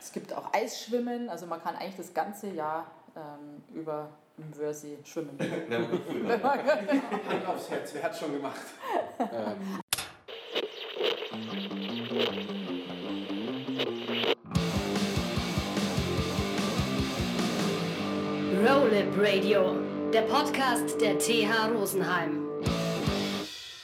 Es gibt auch Eisschwimmen, also man kann eigentlich das ganze Jahr ähm, über im Wörthsee schwimmen. Hand aufs Herz, wer hat schon gemacht? ähm. Rollip Radio, der Podcast der TH Rosenheim.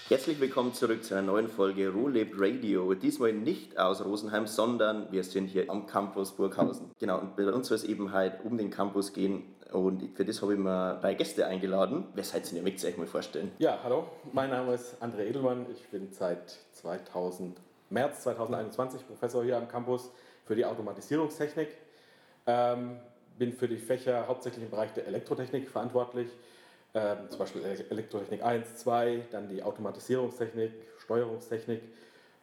Herzlich willkommen zurück zu einer neuen Folge Rollip Radio. Diesmal nicht aus Rosenheim, sondern wir sind hier am Campus Burghausen. Genau, und bei uns soll es eben halt um den Campus gehen. Und für das habe ich mir drei Gäste eingeladen. Wer seid ihr? Ihr mögt euch mal vorstellen. Ja, hallo, mein Name ist André Edelmann. Ich bin seit 2000, März 2021 Professor hier am Campus für die Automatisierungstechnik. Ähm, bin für die Fächer hauptsächlich im Bereich der Elektrotechnik verantwortlich, ähm, zum Beispiel Elektrotechnik 1, 2, dann die Automatisierungstechnik, Steuerungstechnik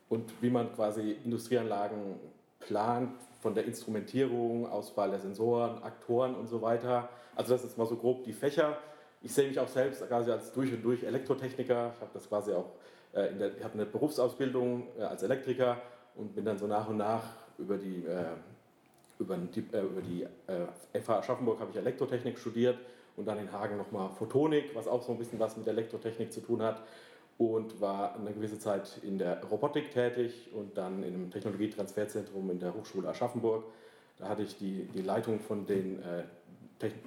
und wie man quasi Industrieanlagen plant, von der Instrumentierung, Auswahl der Sensoren, Aktoren und so weiter. Also das ist mal so grob die Fächer. Ich sehe mich auch selbst quasi als durch und durch Elektrotechniker. Ich habe das quasi auch äh, in der, ich habe eine Berufsausbildung äh, als Elektriker und bin dann so nach und nach über die äh, über die, über die FH Aschaffenburg habe ich Elektrotechnik studiert und dann in Hagen nochmal Photonik, was auch so ein bisschen was mit Elektrotechnik zu tun hat und war eine gewisse Zeit in der Robotik tätig und dann in einem Technologietransferzentrum in der Hochschule Aschaffenburg. Da hatte ich die, die Leitung von den äh,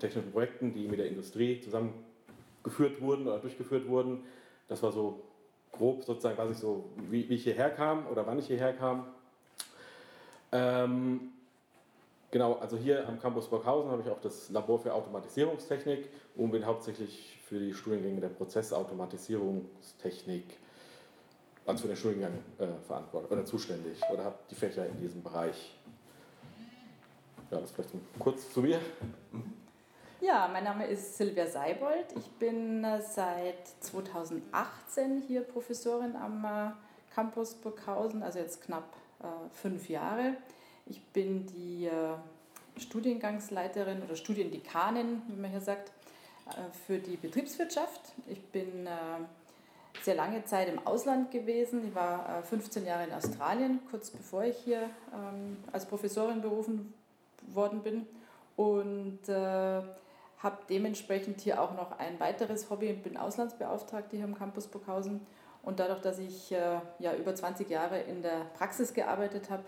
technischen Projekten, die mit der Industrie zusammengeführt wurden oder durchgeführt wurden. Das war so grob sozusagen, was ich so, wie, wie ich hierher kam oder wann ich hierher kam. Ähm, Genau, also hier am Campus Burghausen habe ich auch das Labor für Automatisierungstechnik und bin hauptsächlich für die Studiengänge der Prozessautomatisierungstechnik, also für den Studiengang äh, verantwortlich oder zuständig oder habe die Fächer in diesem Bereich. Ja, das vielleicht kurz zu mir. Ja, mein Name ist Silvia Seibold. Ich bin äh, seit 2018 hier Professorin am äh, Campus Burghausen, also jetzt knapp äh, fünf Jahre. Ich bin die äh, Studiengangsleiterin oder Studiendekanin, wie man hier sagt, äh, für die Betriebswirtschaft. Ich bin äh, sehr lange Zeit im Ausland gewesen. Ich war 15 Jahre in Australien, kurz bevor ich hier ähm, als Professorin berufen worden bin. Und habe dementsprechend hier auch noch ein weiteres Hobby. Ich bin Auslandsbeauftragte hier am Campus Burghausen. Und dadurch, dass ich ja über 20 Jahre in der Praxis gearbeitet habe,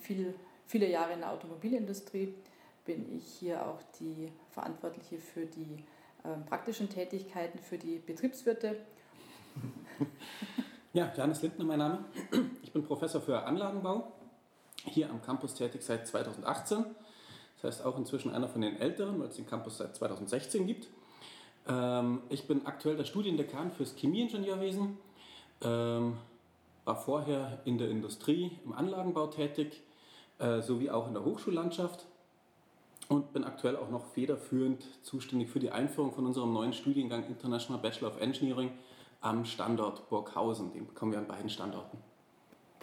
viel, viele Jahre in der Automobilindustrie bin ich hier auch die Verantwortliche für die ähm, praktischen Tätigkeiten für die Betriebswirte. Ja, Janis Lindner mein Name. Ich bin Professor für Anlagenbau, hier am Campus tätig seit 2018. Das heißt auch inzwischen einer von den Älteren, weil es den Campus seit 2016 gibt. Ähm, ich bin aktuell der Studiendekan fürs Chemieingenieurwesen war vorher in der Industrie, im Anlagenbau tätig, äh, sowie auch in der Hochschullandschaft und bin aktuell auch noch federführend zuständig für die Einführung von unserem neuen Studiengang International Bachelor of Engineering am Standort Burghausen. Den bekommen wir an beiden Standorten.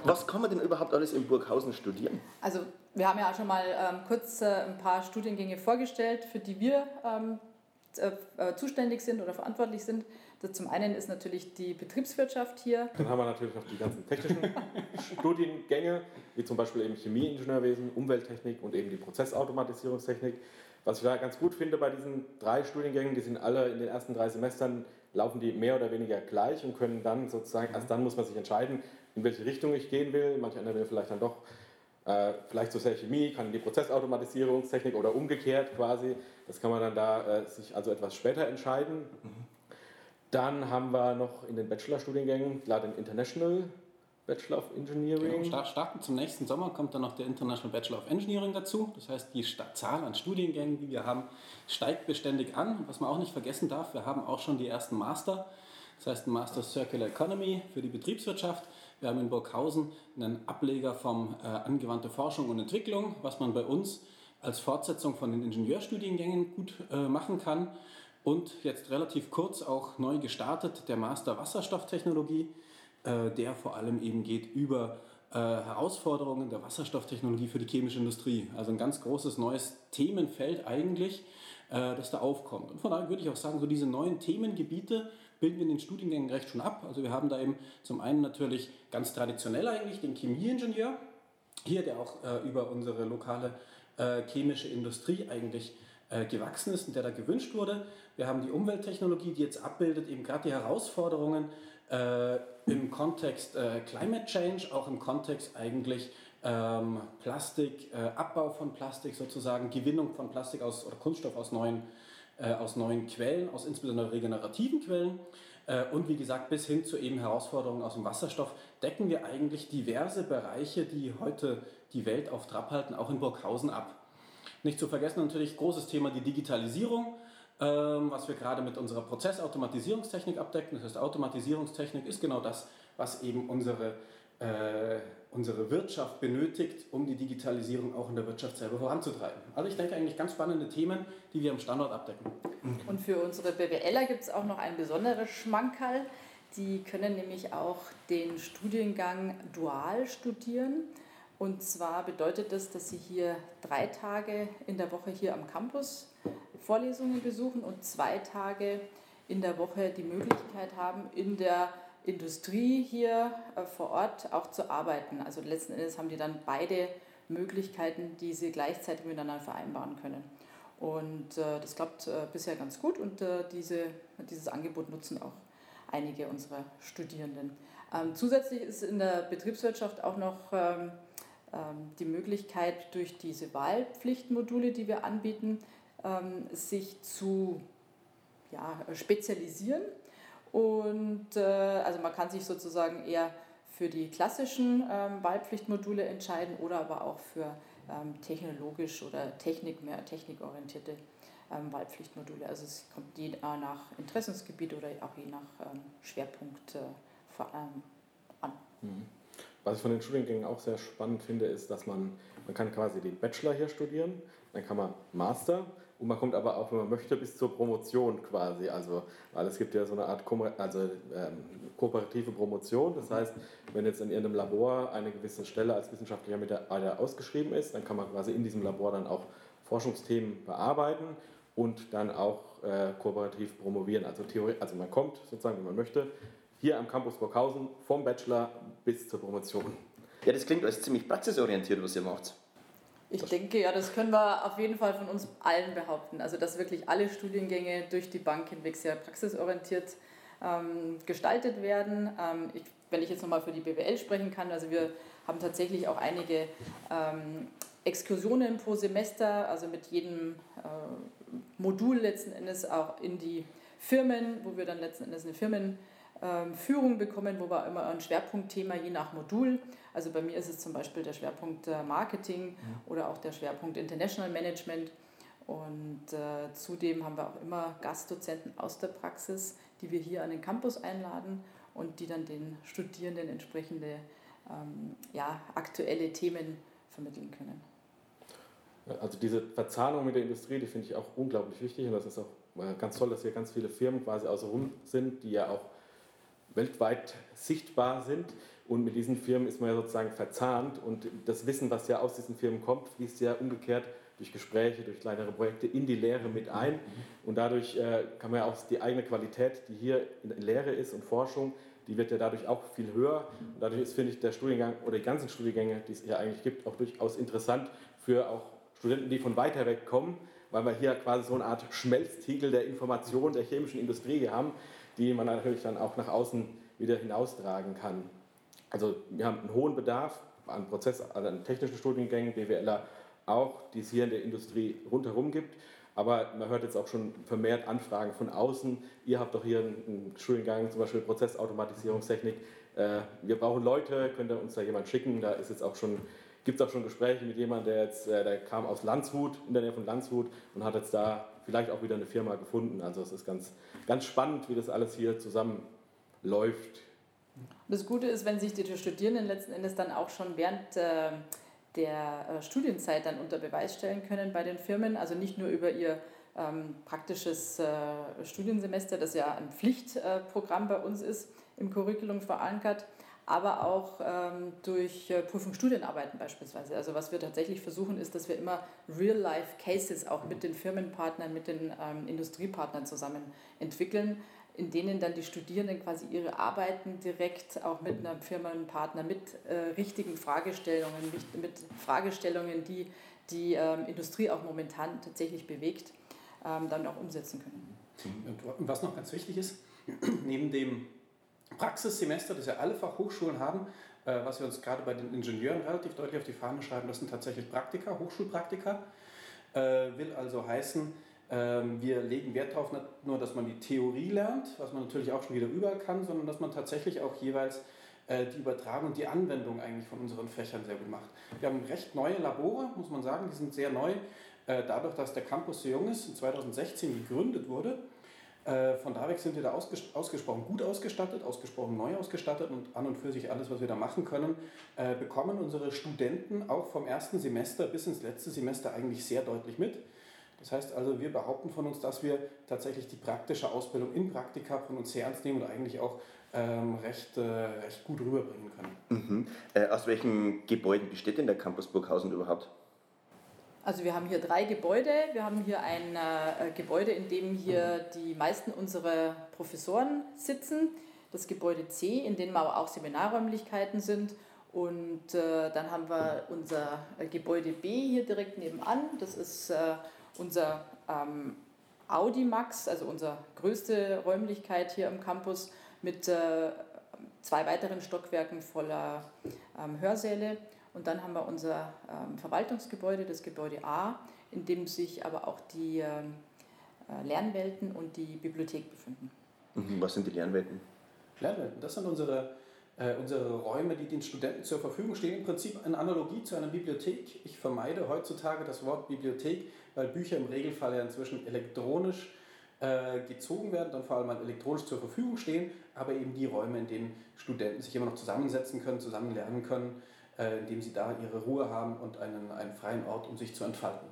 Was kann man denn überhaupt alles in Burghausen studieren? Also wir haben ja auch schon mal ähm, kurz äh, ein paar Studiengänge vorgestellt, für die wir ähm, äh, zuständig sind oder verantwortlich sind. Das zum einen ist natürlich die Betriebswirtschaft hier. Dann haben wir natürlich noch die ganzen technischen Studiengänge, wie zum Beispiel eben Chemieingenieurwesen, Umwelttechnik und eben die Prozessautomatisierungstechnik. Was ich da ganz gut finde bei diesen drei Studiengängen, die sind alle in den ersten drei Semestern, laufen die mehr oder weniger gleich und können dann sozusagen, erst dann muss man sich entscheiden, in welche Richtung ich gehen will. Manche andere will vielleicht dann doch äh, vielleicht zur Chemie, kann die Prozessautomatisierungstechnik oder umgekehrt quasi. Das kann man dann da äh, sich also etwas später entscheiden. Dann haben wir noch in den Bachelorstudiengängen klar den International Bachelor of Engineering. Genau, starten zum nächsten Sommer kommt dann noch der International Bachelor of Engineering dazu. Das heißt, die Zahl an Studiengängen, die wir haben, steigt beständig an. was man auch nicht vergessen darf, wir haben auch schon die ersten Master. Das heißt, ein Master Circular Economy für die Betriebswirtschaft. Wir haben in Burghausen einen Ableger vom äh, angewandte Forschung und Entwicklung, was man bei uns als Fortsetzung von den Ingenieurstudiengängen gut äh, machen kann. Und jetzt relativ kurz auch neu gestartet der Master Wasserstofftechnologie, äh, der vor allem eben geht über äh, Herausforderungen der Wasserstofftechnologie für die chemische Industrie. Also ein ganz großes neues Themenfeld eigentlich, äh, das da aufkommt. Und von daher würde ich auch sagen, so diese neuen Themengebiete bilden wir in den Studiengängen recht schon ab. Also wir haben da eben zum einen natürlich ganz traditionell eigentlich den Chemieingenieur, hier, der auch über unsere lokale chemische Industrie eigentlich äh, gewachsen ist und der da gewünscht wurde. Wir haben die Umwelttechnologie, die jetzt abbildet eben gerade die Herausforderungen äh, im Kontext äh, Climate Change, auch im Kontext eigentlich ähm, Plastik, äh, Abbau von Plastik sozusagen, Gewinnung von Plastik aus oder Kunststoff aus neuen, äh, aus neuen Quellen, aus insbesondere regenerativen Quellen. Und wie gesagt, bis hin zu eben Herausforderungen aus dem Wasserstoff decken wir eigentlich diverse Bereiche, die heute die Welt auf Trab halten, auch in Burghausen ab. Nicht zu vergessen natürlich großes Thema die Digitalisierung, ähm, was wir gerade mit unserer Prozessautomatisierungstechnik abdecken. Das heißt, Automatisierungstechnik ist genau das, was eben unsere äh, unsere Wirtschaft benötigt, um die Digitalisierung auch in der Wirtschaft selber voranzutreiben. Also ich denke eigentlich ganz spannende Themen, die wir am Standort abdecken. Und für unsere BWLer gibt es auch noch ein besonderes Schmankerl. Die können nämlich auch den Studiengang dual studieren. Und zwar bedeutet das, dass sie hier drei Tage in der Woche hier am Campus Vorlesungen besuchen und zwei Tage in der Woche die Möglichkeit haben, in der Industrie hier äh, vor Ort auch zu arbeiten. Also letzten Endes haben die dann beide Möglichkeiten, die sie gleichzeitig miteinander vereinbaren können. Und äh, das klappt äh, bisher ganz gut und diese, dieses Angebot nutzen auch einige unserer Studierenden. Ähm, zusätzlich ist in der Betriebswirtschaft auch noch ähm, die Möglichkeit, durch diese Wahlpflichtmodule, die wir anbieten, ähm, sich zu ja, spezialisieren und äh, also man kann sich sozusagen eher für die klassischen ähm, Wahlpflichtmodule entscheiden oder aber auch für ähm, technologisch oder Technik, mehr technikorientierte ähm, Wahlpflichtmodule. Also es kommt je nach Interessensgebiet oder auch je nach ähm, Schwerpunkt äh, ähm, an. Mhm. Was ich von den Studiengängen auch sehr spannend finde, ist, dass man, man kann quasi den Bachelor hier studieren, dann kann man Master und man kommt aber auch, wenn man möchte, bis zur Promotion quasi. Also, weil es gibt ja so eine Art also, ähm, kooperative Promotion. Das heißt, wenn jetzt in irgendeinem Labor eine gewisse Stelle als wissenschaftlicher Mitarbeiter ausgeschrieben ist, dann kann man quasi in diesem Labor dann auch Forschungsthemen bearbeiten und dann auch äh, kooperativ promovieren. Also, Theorie, also man kommt sozusagen, wenn man möchte, hier am Campus Burghausen vom Bachelor bis zur Promotion. Ja, das klingt alles ziemlich praxisorientiert, was ihr macht. Ich denke, ja, das können wir auf jeden Fall von uns allen behaupten. Also, dass wirklich alle Studiengänge durch die Bank hinweg sehr praxisorientiert ähm, gestaltet werden. Ähm, ich, wenn ich jetzt nochmal für die BWL sprechen kann, also wir haben tatsächlich auch einige ähm, Exkursionen pro Semester, also mit jedem äh, Modul letzten Endes auch in die Firmen, wo wir dann letzten Endes eine Firmen Führung bekommen, wo wir immer ein Schwerpunktthema je nach Modul. Also bei mir ist es zum Beispiel der Schwerpunkt äh, Marketing ja. oder auch der Schwerpunkt International Management. Und äh, zudem haben wir auch immer Gastdozenten aus der Praxis, die wir hier an den Campus einladen und die dann den Studierenden entsprechende ähm, ja, aktuelle Themen vermitteln können. Also diese Verzahnung mit der Industrie, die finde ich auch unglaublich wichtig und das ist auch äh, ganz toll, dass hier ganz viele Firmen quasi außenrum sind, die ja auch weltweit sichtbar sind. Und mit diesen Firmen ist man ja sozusagen verzahnt und das Wissen, was ja aus diesen Firmen kommt, fließt ja umgekehrt durch Gespräche, durch kleinere Projekte in die Lehre mit ein. Und dadurch äh, kann man ja auch die eigene Qualität, die hier in Lehre ist und Forschung, die wird ja dadurch auch viel höher. Und dadurch ist, finde ich, der Studiengang oder die ganzen Studiengänge, die es hier eigentlich gibt, auch durchaus interessant für auch Studenten, die von weiter weg kommen, weil wir hier quasi so eine Art Schmelztiegel der Information der chemischen Industrie haben, die man natürlich dann auch nach außen wieder hinaustragen kann. Also wir haben einen hohen Bedarf an Prozess, also an technischen Studiengängen, BWLer auch, die es hier in der Industrie rundherum gibt. Aber man hört jetzt auch schon vermehrt Anfragen von außen. Ihr habt doch hier einen Studiengang, zum Beispiel Prozessautomatisierungstechnik. Äh, wir brauchen Leute, könnt ihr uns da jemand schicken? Da ist jetzt auch schon, gibt es auch schon Gespräche mit jemandem, der jetzt, äh, der kam aus Landshut, in der Nähe von Landshut und hat jetzt da vielleicht auch wieder eine Firma gefunden. Also es ist ganz, ganz spannend, wie das alles hier zusammenläuft. Das Gute ist, wenn sich die Studierenden letzten Endes dann auch schon während äh, der äh, Studienzeit dann unter Beweis stellen können bei den Firmen, also nicht nur über ihr ähm, praktisches äh, Studiensemester, das ja ein Pflichtprogramm bei uns ist, im Curriculum verankert, aber auch ähm, durch äh, Prüfungsstudienarbeiten beispielsweise. Also was wir tatsächlich versuchen, ist, dass wir immer Real-Life-Cases auch mit den Firmenpartnern, mit den ähm, Industriepartnern zusammen entwickeln, in denen dann die Studierenden quasi ihre Arbeiten direkt auch mit einem Firmenpartner, mit äh, richtigen Fragestellungen, mit, mit, Fragestellungen, die die ähm, Industrie auch momentan tatsächlich bewegt, ähm, dann auch umsetzen können. Und was noch ganz wichtig ist, neben dem Praxissemester, das ja alle Fachhochschulen haben, äh, was wir uns gerade bei den Ingenieuren relativ deutlich auf die Fahne schreiben, das sind tatsächlich Praktika, Hochschulpraktika. Äh, will also heißen, ähm, wir legen Wert darauf, nicht nur, dass man die Theorie lernt, was man natürlich auch schon wieder überall kann, sondern dass man tatsächlich auch jeweils äh, die Übertragung und die Anwendung eigentlich von unseren Fächern sehr gut macht. Wir haben recht neue Labore, muss man sagen, die sind sehr neu. Äh, dadurch, dass der Campus so jung ist, in 2016 gegründet wurde, äh, von da weg sind wir da ausgesprochen gut ausgestattet, ausgesprochen neu ausgestattet und an und für sich alles, was wir da machen können, bekommen unsere Studenten auch vom ersten Semester bis ins letzte Semester eigentlich sehr deutlich mit. Das heißt also, wir behaupten von uns, dass wir tatsächlich die praktische Ausbildung in Praktika von uns sehr ernst nehmen und eigentlich auch ähm, recht, äh, recht gut rüberbringen können. Mhm. Äh, aus welchen Gebäuden besteht denn der Campus Burghausen überhaupt? Also wir haben hier drei Gebäude. Wir haben hier ein äh, Gebäude, in dem hier die meisten unserer Professoren sitzen. Das Gebäude C, in dem aber auch Seminarräumlichkeiten sind. Und äh, dann haben wir unser Gebäude B hier direkt nebenan. Das ist äh, unser ähm, Audimax, also unsere größte Räumlichkeit hier im Campus mit äh, zwei weiteren Stockwerken voller ähm, Hörsäle. Und dann haben wir unser ähm, Verwaltungsgebäude, das Gebäude A, in dem sich aber auch die ähm, äh, Lernwelten und die Bibliothek befinden. Mhm, was sind die Lernwelten? Lernwelten, das sind unsere äh, unsere Räume, die den Studenten zur Verfügung stehen, im Prinzip in Analogie zu einer Bibliothek. Ich vermeide heutzutage das Wort Bibliothek, weil Bücher im Regelfall ja inzwischen elektronisch äh, gezogen werden, dann vor allem elektronisch zur Verfügung stehen, aber eben die Räume, in denen Studenten sich immer noch zusammensetzen können, zusammen lernen können, äh, indem sie da ihre Ruhe haben und einen, einen freien Ort, um sich zu entfalten.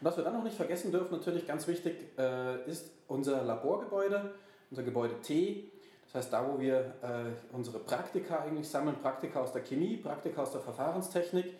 Und was wir dann noch nicht vergessen dürfen, natürlich ganz wichtig, äh, ist unser Laborgebäude, unser Gebäude T, das heißt, da wo wir äh, unsere Praktika eigentlich sammeln, Praktika aus der Chemie, Praktika aus der Verfahrenstechnik,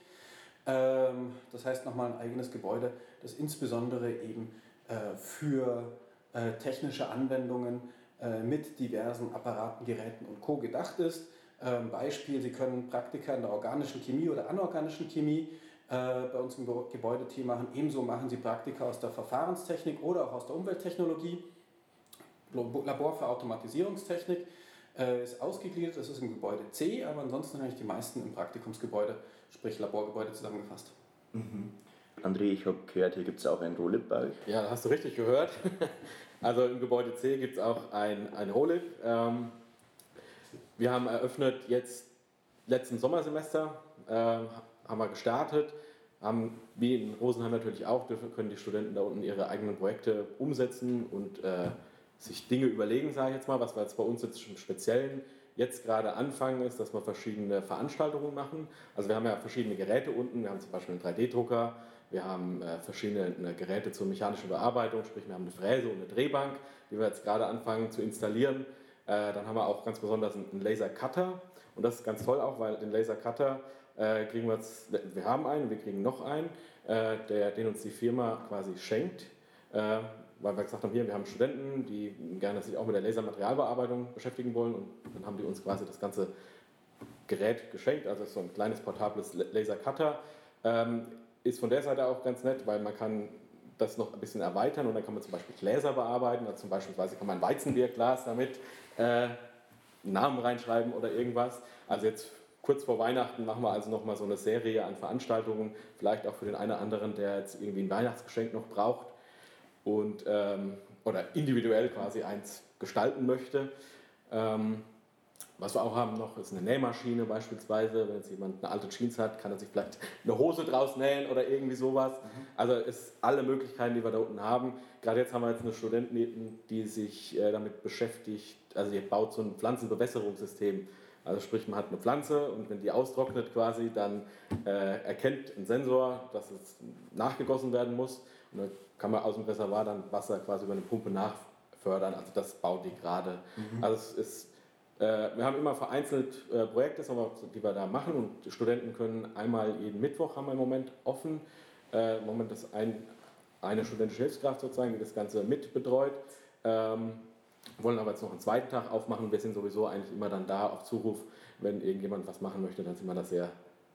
ähm, das heißt nochmal ein eigenes Gebäude, das insbesondere eben äh, für äh, technische Anwendungen äh, mit diversen Apparaten, Geräten und Co. gedacht ist. Ähm, Beispiel, Sie können Praktika in der organischen Chemie oder anorganischen Chemie äh, bei uns im Gebäudeteam machen. Ebenso machen Sie Praktika aus der Verfahrenstechnik oder auch aus der Umwelttechnologie. Labor für Automatisierungstechnik äh, ist ausgegliedert, das ist im Gebäude C, aber ansonsten eigentlich die meisten im Praktikumsgebäude, sprich Laborgebäude zusammengefasst. Mhm. André, ich habe gehört, hier gibt es auch ein Rolip bei euch. Ja, das hast du richtig gehört. Also im Gebäude C gibt es auch ein, ein Rolip. Ähm, wir haben eröffnet jetzt letzten Sommersemester, äh, haben wir gestartet, haben wie in Rosenheim natürlich auch, können die Studenten da unten ihre eigenen Projekte umsetzen und äh, sich Dinge überlegen, sage ich jetzt mal, was wir jetzt bei uns jetzt im Speziellen jetzt gerade anfangen, ist, dass wir verschiedene Veranstaltungen machen. Also wir haben ja verschiedene Geräte unten, wir haben zum Beispiel einen 3D-Drucker, wir haben äh, verschiedene äh, Geräte zur mechanischen Bearbeitung, sprich wir haben eine Fräse und eine Drehbank, die wir jetzt gerade anfangen zu installieren. Äh, dann haben wir auch ganz besonders einen Laser-Cutter und das ist ganz toll auch, weil den Laser-Cutter äh, kriegen wir jetzt, wir haben einen, wir kriegen noch einen, äh, der, den uns die Firma quasi schenkt. Äh, weil wir gesagt haben, hier, wir haben Studenten, die gerne sich auch mit der Lasermaterialbearbeitung beschäftigen wollen. Und dann haben die uns quasi das ganze Gerät geschenkt, also so ein kleines portables Lasercutter. Ähm, ist von der Seite auch ganz nett, weil man kann das noch ein bisschen erweitern. Und dann kann man zum Beispiel Gläser bearbeiten, also zum Beispiel kann man Weizenbierglas damit äh, Namen reinschreiben oder irgendwas. Also jetzt kurz vor Weihnachten machen wir also nochmal so eine Serie an Veranstaltungen, vielleicht auch für den einen oder anderen, der jetzt irgendwie ein Weihnachtsgeschenk noch braucht und, ähm, oder individuell quasi eins gestalten möchte. Ähm, was wir auch haben noch, ist eine Nähmaschine beispielsweise. Wenn jetzt jemand eine alte Jeans hat, kann er sich vielleicht eine Hose draus nähen oder irgendwie sowas. Mhm. Also es alle Möglichkeiten, die wir da unten haben. Gerade jetzt haben wir jetzt eine Studentin, die sich äh, damit beschäftigt, also die baut so ein Pflanzenbewässerungssystem. Also sprich, man hat eine Pflanze und wenn die austrocknet quasi, dann äh, erkennt ein Sensor, dass es nachgegossen werden muss. Und dann kann man aus dem Reservoir dann Wasser quasi über eine Pumpe nachfördern. Also das baut die gerade. Mhm. Also es ist, wir haben immer vereinzelt äh, Projekte, die wir da machen und Studenten können einmal jeden Mittwoch haben wir im Moment offen. Äh, Im Moment ist ein, eine studentische Hilfskraft sozusagen, die das Ganze mitbetreut. Ähm, wollen aber jetzt noch einen zweiten Tag aufmachen. Wir sind sowieso eigentlich immer dann da auf Zuruf. Wenn irgendjemand was machen möchte, dann sind wir da sehr,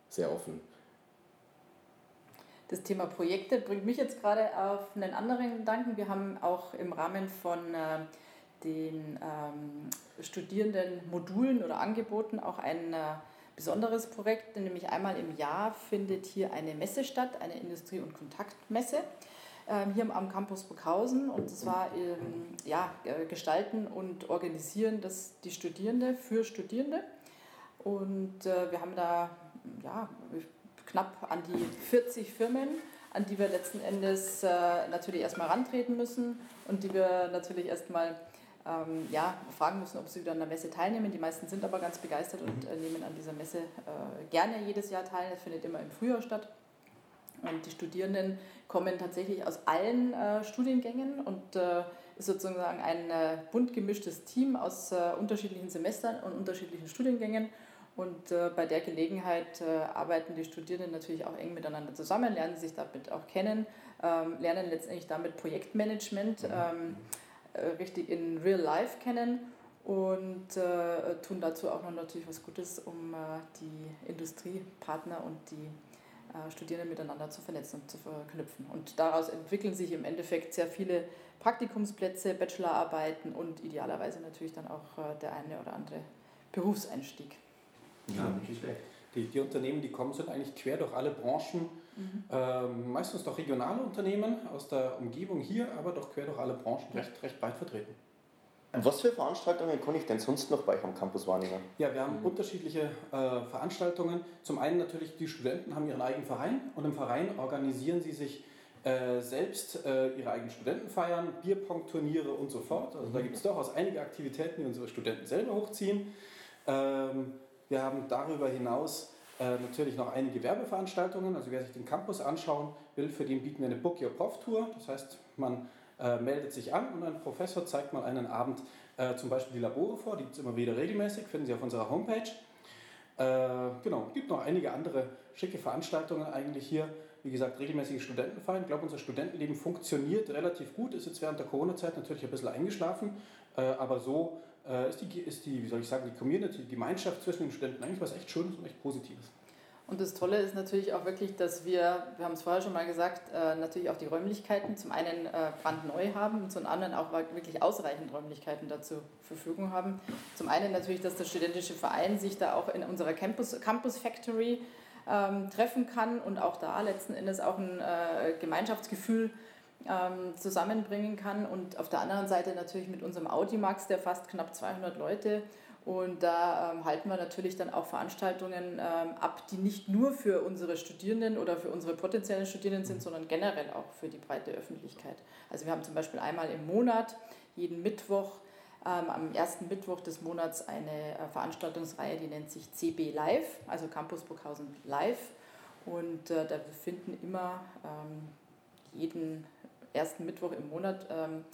sehr offen. Das Thema Projekte bringt mich jetzt gerade auf einen anderen Gedanken. Wir haben auch im Rahmen von äh, den ähm, Studierendenmodulen oder Angeboten auch ein äh, besonderes Projekt, nämlich einmal im Jahr findet hier eine Messe statt, eine Industrie- und Kontaktmesse ähm, hier am Campus Burghausen. Und zwar ähm, ja, gestalten und organisieren das die Studierende für Studierende. Und äh, wir haben da ja, knapp an die 40 Firmen, an die wir letzten Endes äh, natürlich erstmal rantreten müssen und die wir natürlich erstmal ähm, ja, fragen müssen, ob sie wieder an der Messe teilnehmen. Die meisten sind aber ganz begeistert und äh, nehmen an dieser Messe äh, gerne jedes Jahr teil. Es findet immer im Frühjahr statt. Und die Studierenden kommen tatsächlich aus allen äh, Studiengängen und äh, ist sozusagen ein äh, bunt gemischtes Team aus äh, unterschiedlichen Semestern und unterschiedlichen Studiengängen. Und äh, bei der Gelegenheit äh, arbeiten die Studierenden natürlich auch eng miteinander zusammen, lernen sich damit auch kennen, ähm, lernen letztendlich damit Projektmanagement. Ähm, äh, richtig in Real Life kennen und äh, tun dazu auch noch natürlich was Gutes, um äh, die Industriepartner und die äh, Studierenden miteinander zu vernetzen und zu verknüpfen. Und daraus entwickeln sich im Endeffekt sehr viele Praktikumsplätze, Bachelorarbeiten und idealerweise natürlich dann auch äh, der eine oder andere Berufseinstieg. Ja, nicht schlecht. Die, die Unternehmen, die kommen, sind eigentlich quer durch alle Branchen Mhm. Ähm, meistens doch regionale Unternehmen aus der Umgebung hier, aber doch quer durch alle Branchen recht, recht breit vertreten. Was für Veranstaltungen kann ich denn sonst noch bei euch am Campus wahrnehmen? Ja, wir haben mhm. unterschiedliche äh, Veranstaltungen. Zum einen natürlich, die Studenten haben ihren eigenen Verein und im Verein organisieren sie sich äh, selbst äh, ihre eigenen Studentenfeiern, Bierpong-Turniere und so fort. Also da mhm. gibt es durchaus einige Aktivitäten, die unsere Studenten selber hochziehen. Ähm, wir haben darüber hinaus äh, natürlich noch einige Werbeveranstaltungen. Also wer sich den Campus anschauen will, für den bieten wir eine Book Your Prof Tour. Das heißt, man äh, meldet sich an und ein Professor zeigt mal einen Abend äh, zum Beispiel die Labore vor. Die gibt es immer wieder regelmäßig, finden Sie auf unserer Homepage. Äh, genau, gibt noch einige andere schicke Veranstaltungen eigentlich hier. Wie gesagt, regelmäßige Studentenfeiern. Ich glaube, unser Studentenleben funktioniert relativ gut. Ist jetzt während der Corona-Zeit natürlich ein bisschen eingeschlafen, äh, aber so äh, ist, die, ist die, wie soll ich sagen, die Community, die Gemeinschaft zwischen den Studenten eigentlich was echt Schönes und echt Positives. Und das Tolle ist natürlich auch wirklich, dass wir, wir haben es vorher schon mal gesagt, äh, natürlich auch die Räumlichkeiten zum einen äh, brandneu haben und zum anderen auch wirklich ausreichend Räumlichkeiten dazu Verfügung haben. Zum einen natürlich, dass der studentische Verein sich da auch in unserer Campus, Campus Factory ähm, treffen kann und auch da letzten Endes auch ein äh, Gemeinschaftsgefühl ähm, zusammenbringen kann. Und auf der anderen Seite natürlich mit unserem Audimax, der fast knapp 200 Leute. Und da ähm, halten wir natürlich dann auch Veranstaltungen ähm, ab, die nicht nur für unsere Studierenden oder für unsere potenziellen Studierenden sind, sondern generell auch für die breite Öffentlichkeit. Also wir haben zum Beispiel einmal im Monat, jeden Mittwoch, ähm, am ersten Mittwoch des Monats eine äh, Veranstaltungsreihe, die nennt sich CB Live, also Campus Burghausen Live. Und äh, da finden immer ähm, jeden ersten Mittwoch im Monat ähm,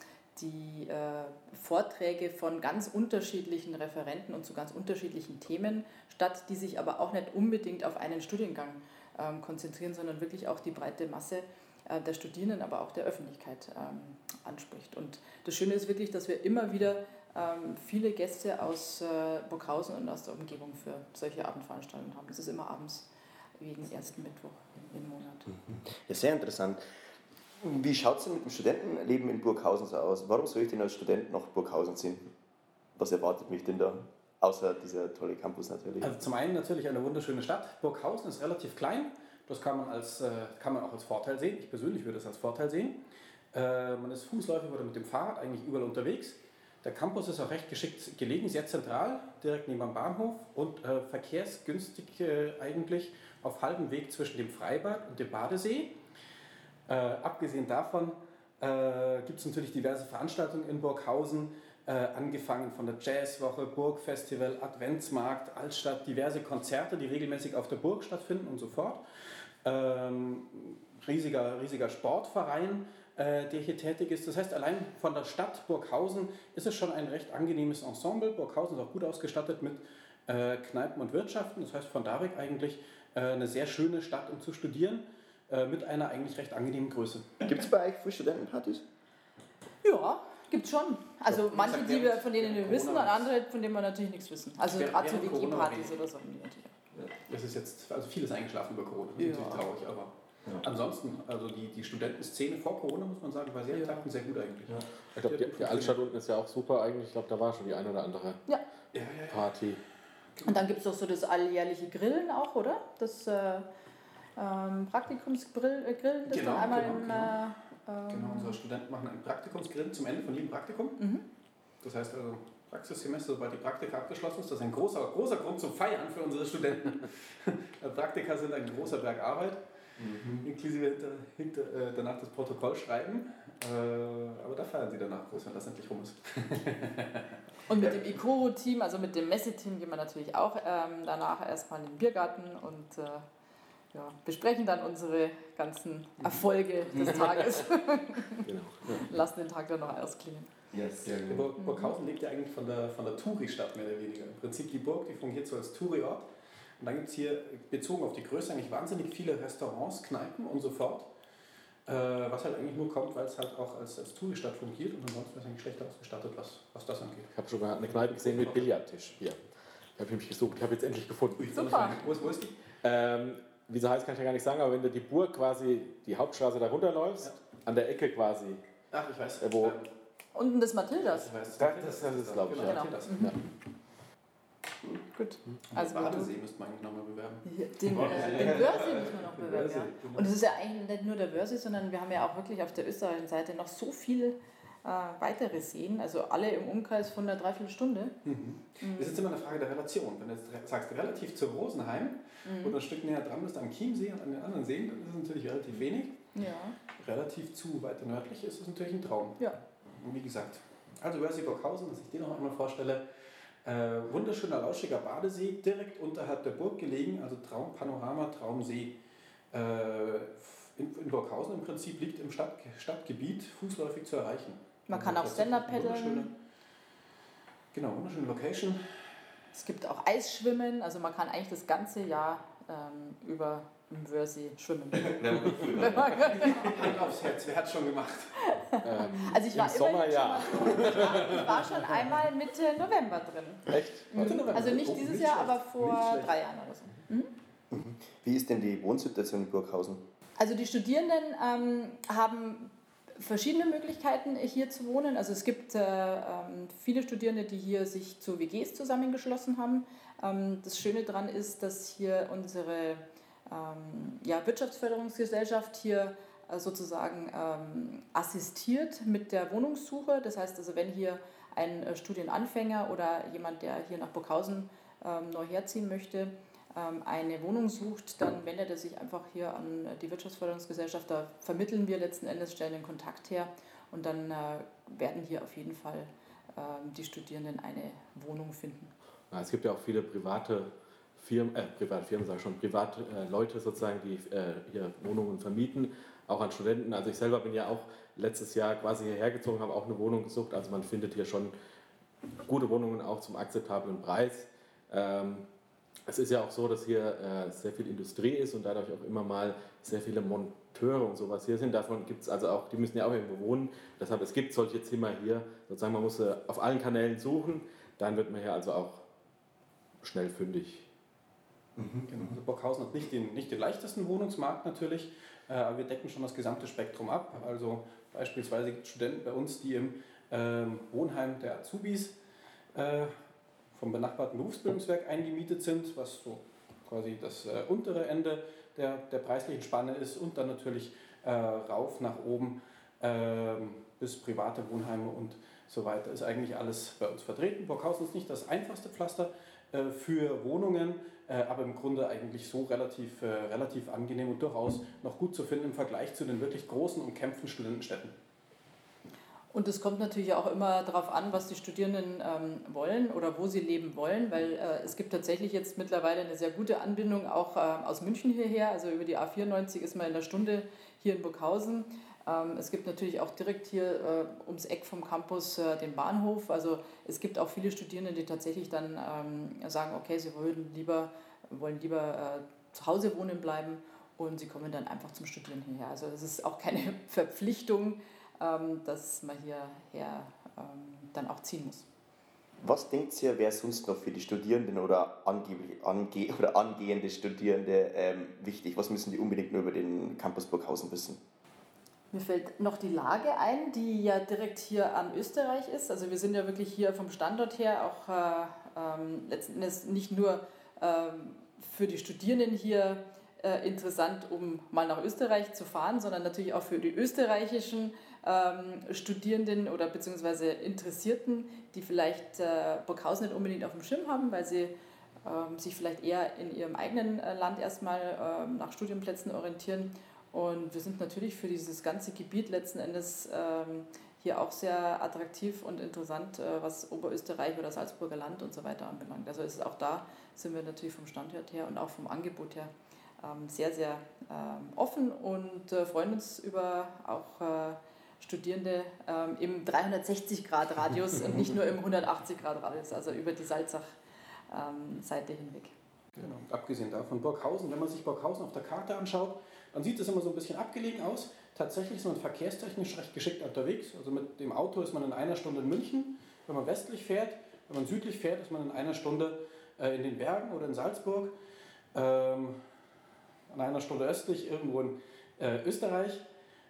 die äh, Vorträge von ganz unterschiedlichen Referenten und zu ganz unterschiedlichen Themen statt, die sich aber auch nicht unbedingt auf einen Studiengang ähm, konzentrieren, sondern wirklich auch die breite Masse äh, der Studierenden, aber auch der Öffentlichkeit ähm, anspricht. Und das Schöne ist wirklich, dass wir immer wieder ähm, viele Gäste aus äh, Burghausen und aus der Umgebung für solche Abendveranstaltungen haben. Das ist immer abends jeden ersten Mittwoch im Monat. Mhm. Ja, sehr interessant. Wie schaut es denn mit dem Studentenleben in Burghausen so aus? Warum soll ich denn als Student nach Burghausen ziehen? Was erwartet mich denn da? Außer dieser tolle Campus natürlich. Also zum einen natürlich eine wunderschöne Stadt. Burghausen ist relativ klein. Das kann man, als, äh, kann man auch als Vorteil sehen. Ich persönlich würde es als Vorteil sehen. Äh, man ist fußläufig oder mit dem Fahrrad eigentlich überall unterwegs. Der Campus ist auch recht geschickt gelegen, sehr zentral, direkt neben dem Bahnhof und äh, verkehrsgünstig eigentlich auf halbem Weg zwischen dem Freibad und dem Badesee. Äh, abgesehen davon äh, gibt es natürlich diverse Veranstaltungen in Burghausen, äh, angefangen von der Jazzwoche, Burgfestival, Adventsmarkt, Altstadt, diverse Konzerte, die regelmäßig auf der Burg stattfinden und so fort. Ähm, riesiger, riesiger Sportverein, äh, der hier tätig ist. Das heißt, allein von der Stadt Burghausen ist es schon ein recht angenehmes Ensemble. Burghausen ist auch gut ausgestattet mit äh, Kneipen und Wirtschaften. Das heißt, von da weg eigentlich äh, eine sehr schöne Stadt, um zu studieren. Äh, mit einer eigentlich recht angenehmen Größe. Gibt es bei euch für Studentenpartys? Ja, Gibt schon. Also Ja, manche, die wir, von denen wir während wissen und Corona andere, von denen wir natürlich nichts wissen. Also gerade so Corona wenig. oder so haben die natürlich. Das ist jetzt, also vieles eingeschlafen über Corona. Das ist Ja. natürlich traurig, aber ansonsten, also die, die Studentenszene vor Corona, muss man sagen, war sehr Ja. intakt und sehr gut eigentlich. Ja, Ich glaube, die, die Altstadt unten ist ja auch super eigentlich. Ich glaube, da war schon die eine oder andere Ja. ja, ja. Party. Und dann gibt es doch so das alljährliche Grillen auch, oder? Das äh, ähm, Praktikumsgrillen, äh, Grillen, das Genau, dann einmal genau, im. genau. Äh, Genau, ähm, unsere Studenten machen einen Praktikumsgrill zum Ende von jedem Praktikum. Mhm. Das heißt also, Praxissemester, sobald die Praktika abgeschlossen ist, das ist ein großer, großer Grund zum Feiern für unsere Studenten. Praktika sind ein großer Berg Arbeit, inklusive hinter, hinter, äh, danach das Protokoll schreiben. Äh, aber da feiern sie danach groß, wenn das endlich rum ist. Und mit dem Ikoro-Team, also mit dem Messeteam, gehen wir natürlich auch ähm, danach erstmal in den Biergarten und äh, ja, besprechen dann unsere ganzen Erfolge des Tages. Genau. Lassen den Tag dann noch ausklingen. Yes. Burg, Burghausen lebt ja eigentlich von der, von der Touri-Stadt mehr oder weniger. Im Prinzip die Burg, die fungiert so als Touri-Ort. Und dann gibt es hier, bezogen auf die Größe, eigentlich wahnsinnig viele Restaurants, Kneipen und so fort. Äh, was halt eigentlich nur kommt, weil es halt auch als, als Touri-Stadt fungiert und ansonsten ist eigentlich schlecht ausgestattet, was, was das angeht. Ich habe schon mal eine Kneipe gesehen mit Billardtisch. Hier. Ich habe nämlich gesucht. Ich habe jetzt endlich gefunden. Super. Wo ist, wo ist die? Ähm, wie sie heißt, kann ich ja gar nicht sagen, aber wenn du die Burg quasi, die Hauptstraße da runterläufst, an der Ecke quasi, Ach, ich weiß. Äh, wo- Ähm, Unten das Mathildas. ich weiß. Das- das- das ist, glaub ich, Genau, ja. Mathildas. Mhm. ja. Gut. Also Badesee müsste man eigentlich nochmal bewerben. Den, äh, den Wörthsee müssen wir noch bewerben, ja. Und es ist ja eigentlich nicht nur der Wörthsee, sondern wir haben ja auch wirklich auf der österreichischen Seite noch so viele äh, weitere Seen, also alle im Umkreis von einer Dreiviertelstunde. Das ist jetzt immer eine Frage der Relation. Wenn du jetzt sagst, relativ zu Rosenheim und ein Stück näher dran bist am Chiemsee und an den anderen Seen, dann ist es natürlich relativ wenig. Ja. Relativ zu weiter nördlich ist es natürlich ein Traum. Ja. Und wie gesagt, also Wörthsee Burghausen, dass ich den noch einmal vorstelle. Äh, wunderschöner, lauschiger Badesee, direkt unterhalb der Burg gelegen, also Traumpanorama, Traumsee. Äh, in, in Burghausen im Prinzip liegt im Stadt, Stadtgebiet fußläufig zu erreichen. Man kann Also auch tatsächlich Stand-Up paddeln. Genau, wunderschöne Location. Es gibt auch Eisschwimmen, also man kann eigentlich das ganze Jahr ähm, über im Wörthsee schwimmen. Wenn man- Hand aufs Herz, wer hat schon gemacht? Ähm, also ich war Im Sommer ja. schon ich war, ich war schon einmal Mitte November drin. Echt? Mitte November. Also nicht Oh, dieses nicht Jahr, schlecht. aber vor drei Jahren oder so. Wie ist denn die Wohnsituation in Burghausen? Also die Studierenden ähm, haben verschiedene Möglichkeiten hier zu wohnen. Also es gibt äh, ähm, viele Studierende, die hier sich zu WGs zusammengeschlossen haben. Ähm, das Schöne daran ist, dass hier unsere ähm, ja, Wirtschaftsförderungsgesellschaft hier äh, sozusagen ähm, assistiert mit der Wohnungssuche. Das heißt also, wenn hier ein äh, Studienanfänger oder jemand, der hier nach Burghausen ähm, neu herziehen möchte, eine Wohnung sucht, dann wendet er sich einfach hier an die Wirtschaftsförderungsgesellschaft. Da vermitteln wir letzten Endes, stellen den Kontakt her und dann äh, werden hier auf jeden Fall ähm, die Studierenden eine Wohnung finden. Es gibt ja auch viele private Firmen, äh, private Firmen, sage ich schon, private äh, Leute sozusagen, die äh, hier Wohnungen vermieten, auch an Studenten. Also ich selber bin ja auch letztes Jahr quasi hierher gezogen, habe auch eine Wohnung gesucht. Also man findet hier schon gute Wohnungen auch zum akzeptablen Preis. Ähm, es ist ja auch so, dass hier äh, sehr viel Industrie ist und dadurch auch immer mal sehr viele Monteure und sowas hier sind. Davon gibt es also auch, die müssen ja auch irgendwo wohnen. Deshalb, es gibt solche Zimmer hier. Sozusagen, man muss äh, auf allen Kanälen suchen. Dann wird man hier also auch schnell fündig. Genau. Also hat nicht den, nicht den leichtesten Wohnungsmarkt natürlich, äh, aber wir decken schon das gesamte Spektrum ab. Also beispielsweise gibt es Studenten bei uns, die im ähm, Wohnheim der Azubis äh, vom benachbarten Berufsbildungswerk eingemietet sind, was so quasi das äh, untere Ende der, der preislichen Spanne ist und dann natürlich äh, rauf nach oben ähm, bis private Wohnheime und so weiter ist eigentlich alles bei uns vertreten. Burghausen ist nicht das einfachste Pflaster äh, für Wohnungen, äh, aber im Grunde eigentlich so relativ, äh, relativ angenehm und durchaus noch gut zu finden im Vergleich zu den wirklich großen, umkämpften Studentenstädten. Und es kommt natürlich auch immer darauf an, was die Studierenden ähm, wollen oder wo sie leben wollen, weil äh, es gibt tatsächlich jetzt mittlerweile eine sehr gute Anbindung auch äh, aus München hierher. Also über die A94 ist man in der Stunde hier in Burghausen. Ähm, es gibt natürlich auch direkt hier äh, ums Eck vom Campus äh, den Bahnhof. Also es gibt auch viele Studierende, die tatsächlich dann ähm, sagen, okay, sie würden lieber, wollen lieber äh, zu Hause wohnen bleiben und sie kommen dann einfach zum Studieren hierher. Also es ist auch keine Verpflichtung, ähm, dass man hierher ähm, dann auch ziehen muss. Was denkt ihr, wäre sonst noch für die Studierenden oder, angeblich, ange oder angehende Studierende ähm, wichtig? Was müssen die unbedingt nur über den Campus Burghausen wissen? Mir fällt noch die Lage ein, die ja direkt hier an Österreich ist. Also wir sind ja wirklich hier vom Standort her auch äh, ähm, letzten Endes nicht nur ähm, für die Studierenden hier äh, interessant, um mal nach Österreich zu fahren, sondern natürlich auch für die österreichischen ähm, Studierenden oder beziehungsweise Interessierten, die vielleicht äh, Burghausen nicht unbedingt auf dem Schirm haben, weil sie ähm, sich vielleicht eher in ihrem eigenen äh, Land erstmal ähm, nach Studienplätzen orientieren. Und wir sind natürlich für dieses ganze Gebiet letzten Endes ähm, hier auch sehr attraktiv und interessant, äh, was Oberösterreich oder Salzburger Land und so weiter anbelangt. Also ist auch da sind wir natürlich vom Standort her und auch vom Angebot her ähm, sehr, sehr ähm, offen und äh, freuen uns über auch äh, Studierende ähm, im 360-Grad-Radius und nicht nur im 180-Grad-Radius, also über die Salzach-Seite hinweg. Genau. Abgesehen davon, Burghausen, wenn man sich Burghausen auf der Karte anschaut, dann sieht es immer so ein bisschen abgelegen aus. Tatsächlich ist man verkehrstechnisch recht geschickt unterwegs. Also mit dem Auto ist man in einer Stunde in München. Wenn man westlich fährt, wenn man südlich fährt, ist man in einer Stunde äh, in den Bergen oder in Salzburg. Ähm, in einer Stunde östlich irgendwo in äh, Österreich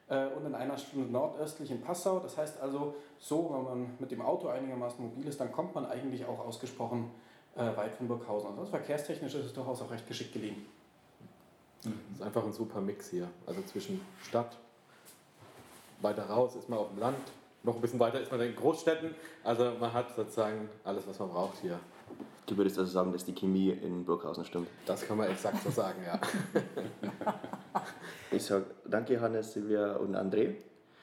und in einer Stunde nordöstlich in Passau. Das heißt also, so, wenn man mit dem Auto einigermaßen mobil ist, dann kommt man eigentlich auch ausgesprochen äh, weit von Burghausen. Also verkehrstechnisch ist es durchaus auch recht geschickt gelegen. Es ist einfach ein super Mix hier. Also zwischen Stadt, weiter raus ist man auf dem Land, noch ein bisschen weiter ist man in Großstädten. Also man hat sozusagen alles, was man braucht hier. Du würdest also sagen, dass die Chemie in Burghausen stimmt? Das kann man exakt so sagen, ja. ich sage danke Hannes, Silvia und André.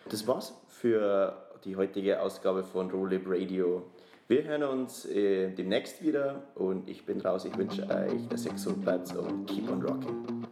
Das war's für die heutige Ausgabe von Rolib Radio. Wir hören uns äh, demnächst wieder und ich bin raus. Ich wünsche euch, dass ihr gesund bleibt und keep on rocking.